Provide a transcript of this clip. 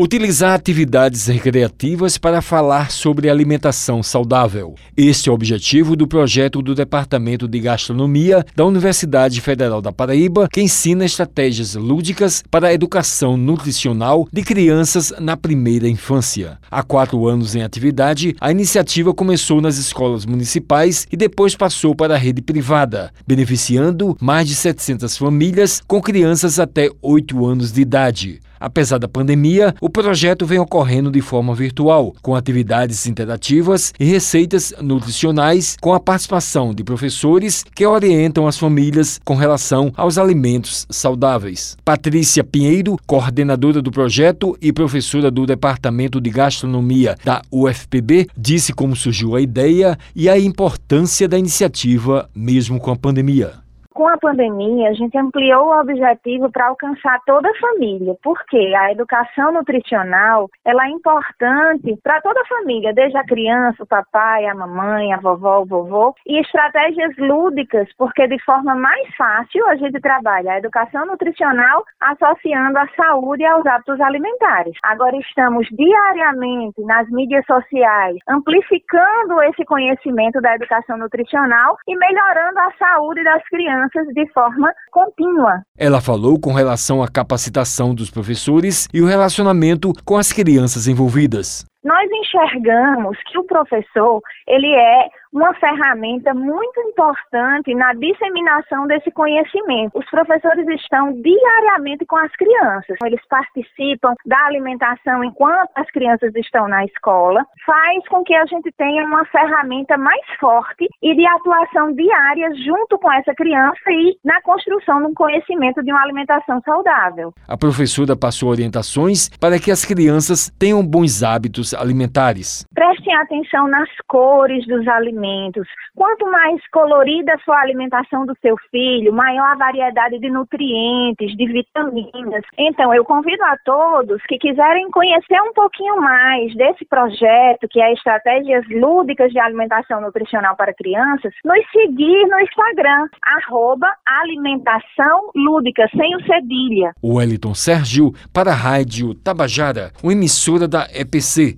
Utilizar atividades recreativas para falar sobre alimentação saudável. Este é o objetivo do projeto do Departamento de Gastronomia da Universidade Federal da Paraíba, que ensina estratégias lúdicas para a educação nutricional de crianças na primeira infância. Há quatro anos em atividade, a iniciativa começou nas escolas municipais e depois passou para a rede privada, beneficiando mais de 700 famílias com crianças até 8 anos de idade. Apesar da pandemia, o projeto vem ocorrendo de forma virtual, com atividades interativas e receitas nutricionais, com a participação de professores que orientam as famílias com relação aos alimentos saudáveis. Patrícia Pinheiro, coordenadora do projeto e professora do Departamento de Gastronomia da UFPB, disse como surgiu a ideia e a importância da iniciativa, mesmo com a pandemia com a pandemia, a gente ampliou o objetivo para alcançar toda a família, porque a educação nutricional ela é importante para toda a família, desde a criança, o papai, a mamãe, a vovó, o vovô, e estratégias lúdicas, porque de forma mais fácil a gente trabalha a educação nutricional associando a saúde aos hábitos alimentares. Agora estamos diariamente nas mídias sociais amplificando esse conhecimento da educação nutricional e melhorando a saúde das crianças crianças de forma contínua. Ela falou com relação à capacitação dos professores e o relacionamento com as crianças envolvidas. Nós enxergamos que o professor, ele é uma ferramenta muito importante na disseminação desse conhecimento. Os professores estão diariamente com as crianças. Eles participam da alimentação enquanto as crianças estão na escola. Faz com que a gente tenha uma ferramenta mais forte e de atuação diária junto com essa criança e na construção de um conhecimento de uma alimentação saudável. A professora passou orientações para que as crianças tenham bons hábitos alimentares. Prestem atenção nas cores dos alimentos. Quanto mais colorida for a alimentação do seu filho, maior a variedade de nutrientes, de vitaminas. Então, eu convido a todos que quiserem conhecer um pouquinho mais desse projeto, que é Estratégias Lúdicas de Alimentação Nutricional para Crianças, nos seguir no Instagram, arroba alimentação lúdica, sem o cedilha. Wellington Sérgio, para a Rádio Tabajara, uma emissora da EPC,